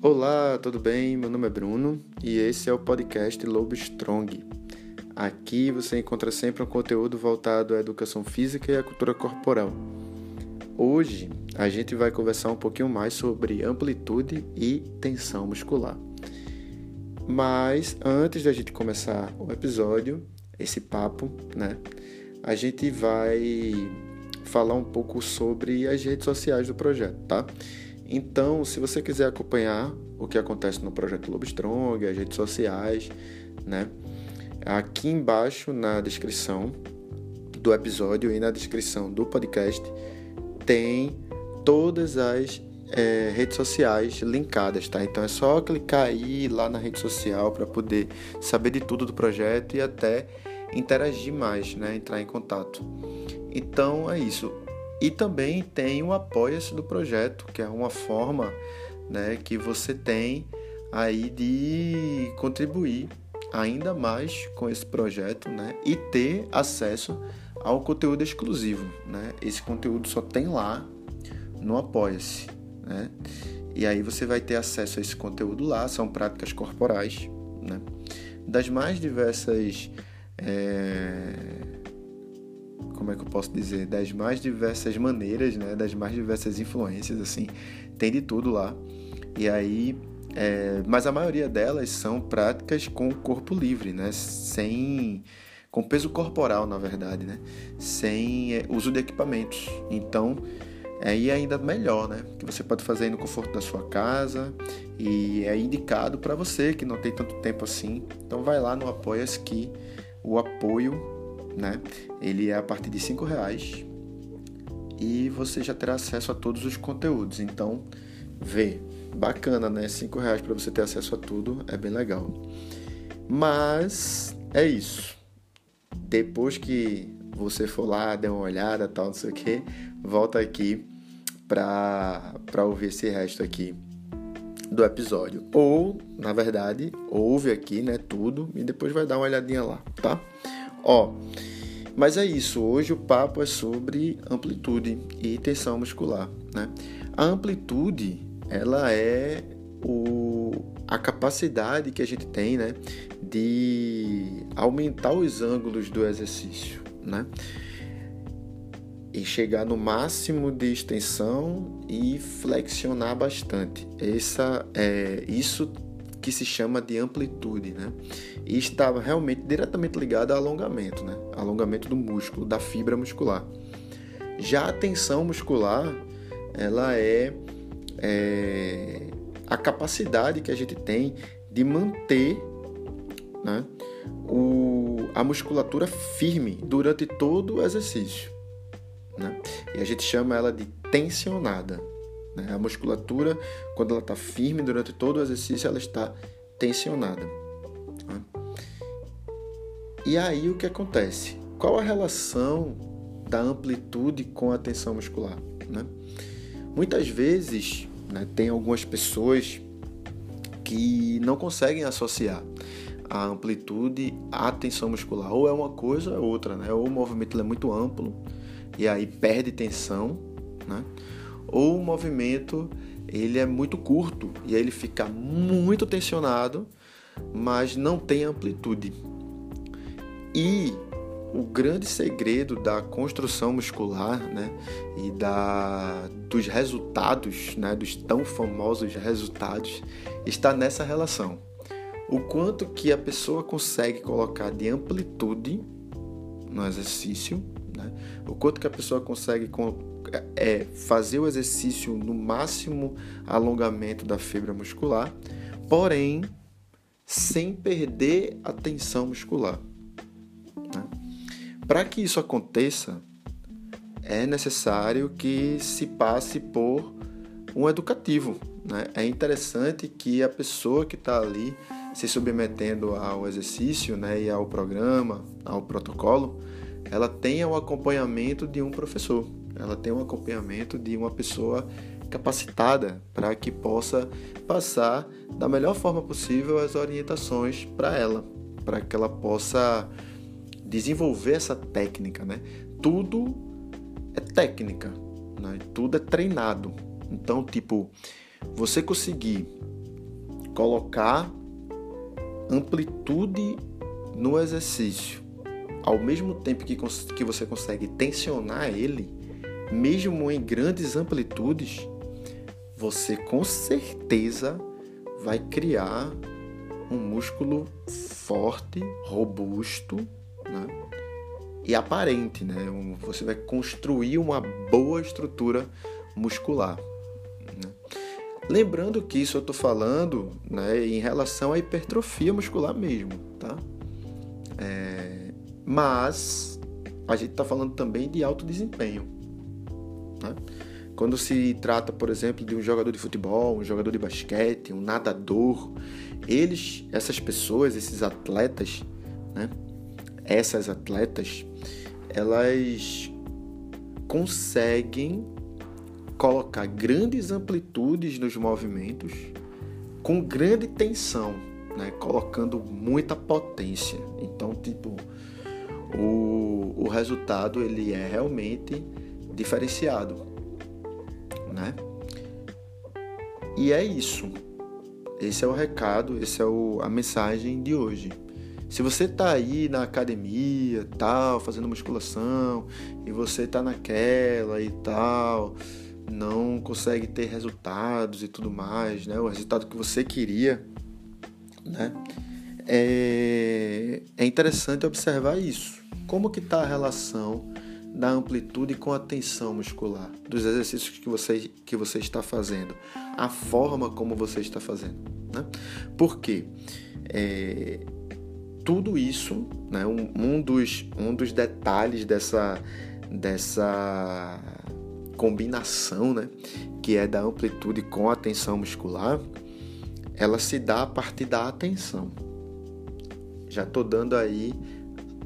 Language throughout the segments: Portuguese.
Olá, tudo bem? Meu nome é Bruno e esse é o podcast Lobo Strong. Aqui você encontra sempre um conteúdo voltado à educação física e à cultura corporal. Hoje a gente vai conversar um pouquinho mais sobre amplitude e tensão muscular. Mas antes da gente começar o episódio, esse papo, né? A gente vai falar um pouco sobre as redes sociais do projeto, tá? Então, se você quiser acompanhar o que acontece no projeto Lobo Strong, as redes sociais, né? Aqui embaixo na descrição do episódio e na descrição do podcast tem todas as é, redes sociais linkadas, tá? Então é só clicar aí lá na rede social para poder saber de tudo do projeto e até interagir mais, né? Entrar em contato. Então é isso. E também tem o apoia-se do projeto, que é uma forma né, que você tem aí de contribuir ainda mais com esse projeto né, e ter acesso ao conteúdo exclusivo. Né? Esse conteúdo só tem lá no Apoia-se. Né? E aí você vai ter acesso a esse conteúdo lá, são práticas corporais, né? das mais diversas. É como é que eu posso dizer, das mais diversas maneiras, né, das mais diversas influências, assim, tem de tudo lá. E aí, é, mas a maioria delas são práticas com o corpo livre, né, sem com peso corporal, na verdade, né, sem é, uso de equipamentos. Então, aí é ainda melhor, né, que você pode fazer no conforto da sua casa e é indicado para você que não tem tanto tempo assim. Então, vai lá no Apoia-se que o apoio né? Ele é a partir de cinco reais e você já terá acesso a todos os conteúdos. Então, vê, bacana, né? Cinco reais para você ter acesso a tudo é bem legal. Mas é isso. Depois que você for lá, der uma olhada, tal, não sei o que, volta aqui para para ouvir esse resto aqui do episódio. Ou, na verdade, ouve aqui, né, tudo e depois vai dar uma olhadinha lá, tá? Ó, mas é isso, hoje o papo é sobre amplitude e tensão muscular, né? A amplitude, ela é o, a capacidade que a gente tem, né, de aumentar os ângulos do exercício, né? E chegar no máximo de extensão e flexionar bastante. Essa é isso que se chama de amplitude, né? E está realmente diretamente ligada ao alongamento, né? Alongamento do músculo, da fibra muscular. Já a tensão muscular, ela é, é a capacidade que a gente tem de manter né, o, a musculatura firme durante todo o exercício. Né? E a gente chama ela de tensionada. Né? A musculatura, quando ela está firme durante todo o exercício, ela está tensionada. Né? E aí o que acontece? Qual a relação da amplitude com a tensão muscular? Né? Muitas vezes né, tem algumas pessoas que não conseguem associar a amplitude à tensão muscular. Ou é uma coisa ou é outra, né? Ou o movimento é muito amplo e aí perde tensão, né? Ou o movimento ele é muito curto e aí ele fica muito tensionado, mas não tem amplitude. E o grande segredo da construção muscular, né, e da dos resultados, né, dos tão famosos resultados, está nessa relação. O quanto que a pessoa consegue colocar de amplitude no exercício, né, o quanto que a pessoa consegue é fazer o exercício no máximo alongamento da fibra muscular, porém sem perder a tensão muscular. Né? Para que isso aconteça, é necessário que se passe por um educativo. Né? É interessante que a pessoa que está ali se submetendo ao exercício né, e ao programa, ao protocolo, ela tenha o acompanhamento de um professor ela tem um acompanhamento de uma pessoa capacitada para que possa passar da melhor forma possível as orientações para ela, para que ela possa desenvolver essa técnica, né? Tudo é técnica, né? Tudo é treinado. Então, tipo, você conseguir colocar amplitude no exercício, ao mesmo tempo que, que você consegue tensionar ele, mesmo em grandes amplitudes, você com certeza vai criar um músculo forte, robusto né? e aparente. Né? Você vai construir uma boa estrutura muscular. Né? Lembrando que isso eu estou falando né, em relação à hipertrofia muscular mesmo, tá? É, mas a gente está falando também de alto desempenho. Né? Quando se trata, por exemplo, de um jogador de futebol, um jogador de basquete, um nadador, eles, essas pessoas, esses atletas, né? essas atletas, elas conseguem colocar grandes amplitudes nos movimentos com grande tensão, né? colocando muita potência. Então, tipo, o, o resultado ele é realmente diferenciado, né? E é isso. Esse é o recado, esse é o, a mensagem de hoje. Se você está aí na academia, tal, fazendo musculação, e você está naquela e tal, não consegue ter resultados e tudo mais, né? O resultado que você queria, né? É, é interessante observar isso. Como que está a relação da amplitude com a tensão muscular, dos exercícios que você, que você está fazendo, a forma como você está fazendo. Né? Por quê? É, tudo isso, né, um, um, dos, um dos detalhes dessa, dessa combinação, né, que é da amplitude com a tensão muscular, ela se dá a partir da atenção. Já estou dando aí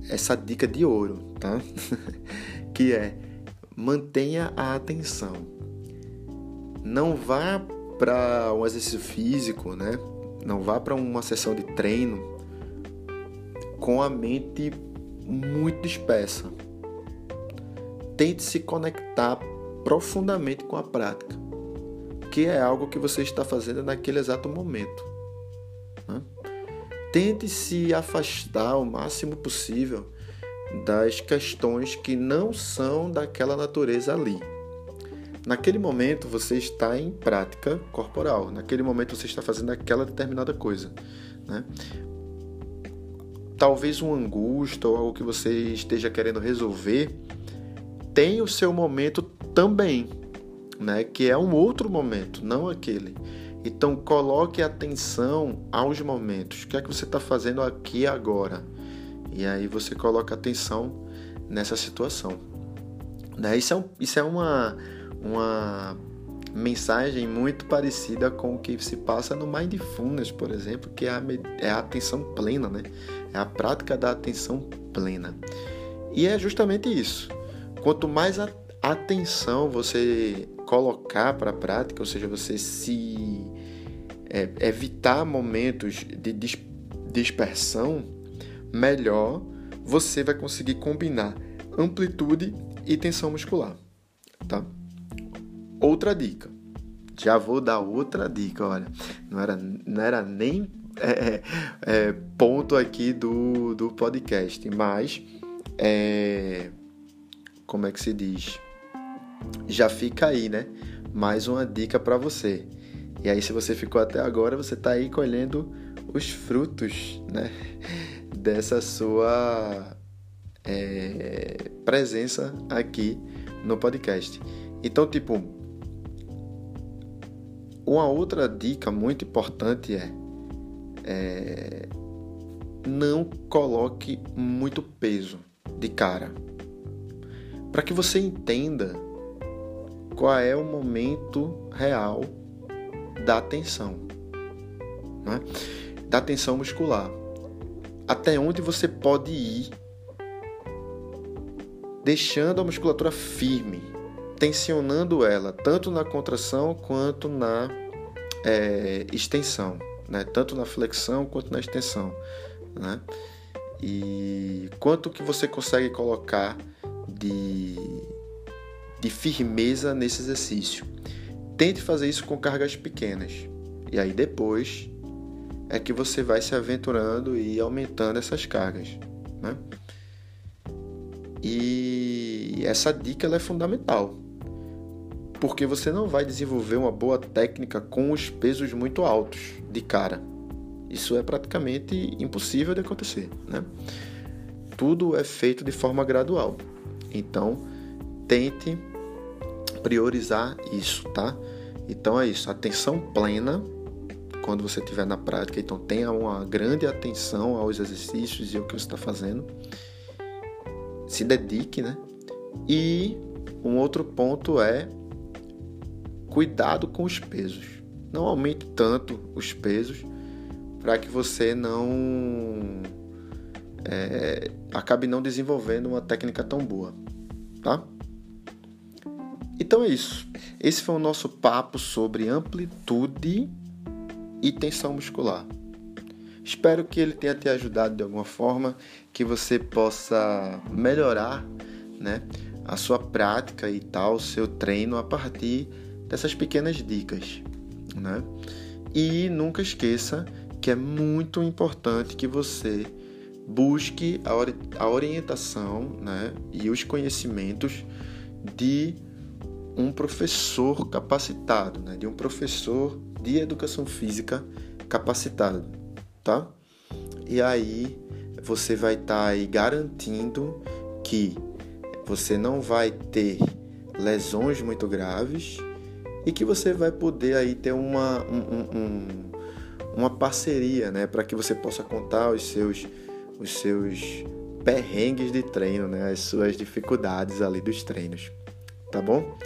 essa dica de ouro, tá? que é mantenha a atenção. Não vá para um exercício físico, né? Não vá para uma sessão de treino com a mente muito dispersa. Tente se conectar profundamente com a prática, que é algo que você está fazendo naquele exato momento. Né? Tente se afastar o máximo possível das questões que não são daquela natureza ali. Naquele momento você está em prática corporal, naquele momento você está fazendo aquela determinada coisa. Né? Talvez uma angústia ou algo que você esteja querendo resolver tem o seu momento também, né? Que é um outro momento, não aquele. Então coloque atenção aos momentos. O que é que você está fazendo aqui agora? E aí você coloca atenção nessa situação. Né? Isso é, um, isso é uma, uma mensagem muito parecida com o que se passa no Mindfulness, por exemplo, que é a, é a atenção plena, né? É a prática da atenção plena. E é justamente isso. Quanto mais a, atenção você colocar para a prática, ou seja, você se é, evitar momentos de dispersão, melhor você vai conseguir combinar amplitude e tensão muscular, tá? Outra dica. Já vou dar outra dica, olha. Não era, não era nem é, é, ponto aqui do, do podcast, mas é, como é que se diz? Já fica aí, né? Mais uma dica para você. E aí, se você ficou até agora, você está aí colhendo os frutos, né? Dessa sua é, presença aqui no podcast. Então, tipo, uma outra dica muito importante é, é não coloque muito peso de cara, para que você entenda qual é o momento real da tensão, né? da tensão muscular até onde você pode ir, deixando a musculatura firme, tensionando ela tanto na contração quanto na é, extensão, né? tanto na flexão quanto na extensão. Né? E quanto que você consegue colocar de, de firmeza nesse exercício. Tente fazer isso com cargas pequenas. E aí depois é que você vai se aventurando e aumentando essas cargas, né? E essa dica é fundamental, porque você não vai desenvolver uma boa técnica com os pesos muito altos de cara. Isso é praticamente impossível de acontecer, né? Tudo é feito de forma gradual. Então, tente priorizar isso, tá? Então é isso, atenção plena quando você estiver na prática. Então tenha uma grande atenção aos exercícios e ao que você está fazendo. Se dedique, né? E um outro ponto é cuidado com os pesos. Não aumente tanto os pesos para que você não é, acabe não desenvolvendo uma técnica tão boa, tá? Então é isso. Esse foi o nosso papo sobre amplitude e tensão muscular. Espero que ele tenha te ajudado de alguma forma, que você possa melhorar, né, a sua prática e tal, o seu treino a partir dessas pequenas dicas, né? E nunca esqueça que é muito importante que você busque a orientação, né, e os conhecimentos de um professor capacitado, né? de um professor de educação física capacitado, tá? E aí você vai estar tá aí garantindo que você não vai ter lesões muito graves e que você vai poder aí ter uma, um, um, uma parceria, né, para que você possa contar os seus, os seus perrengues de treino, né, as suas dificuldades ali dos treinos tá bom?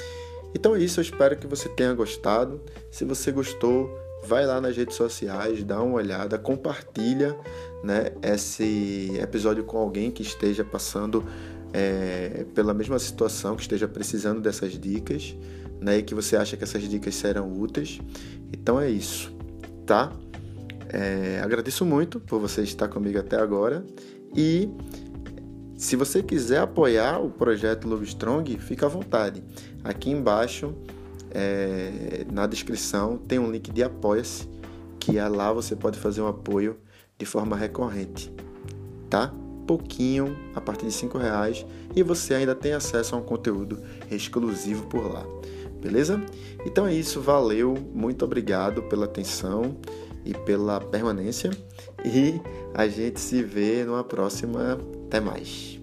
Então é isso, eu espero que você tenha gostado. Se você gostou, vai lá nas redes sociais, dá uma olhada, compartilha né, esse episódio com alguém que esteja passando é, pela mesma situação, que esteja precisando dessas dicas, né, e que você acha que essas dicas serão úteis. Então é isso, tá? É, agradeço muito por você estar comigo até agora e se você quiser apoiar o projeto Love Strong, fica à vontade. Aqui embaixo, é, na descrição, tem um link de Apoia-se, que é lá você pode fazer um apoio de forma recorrente, tá? Pouquinho, a partir de cinco reais, e você ainda tem acesso a um conteúdo exclusivo por lá, beleza? Então é isso, valeu, muito obrigado pela atenção e pela permanência, e a gente se vê numa próxima até mais.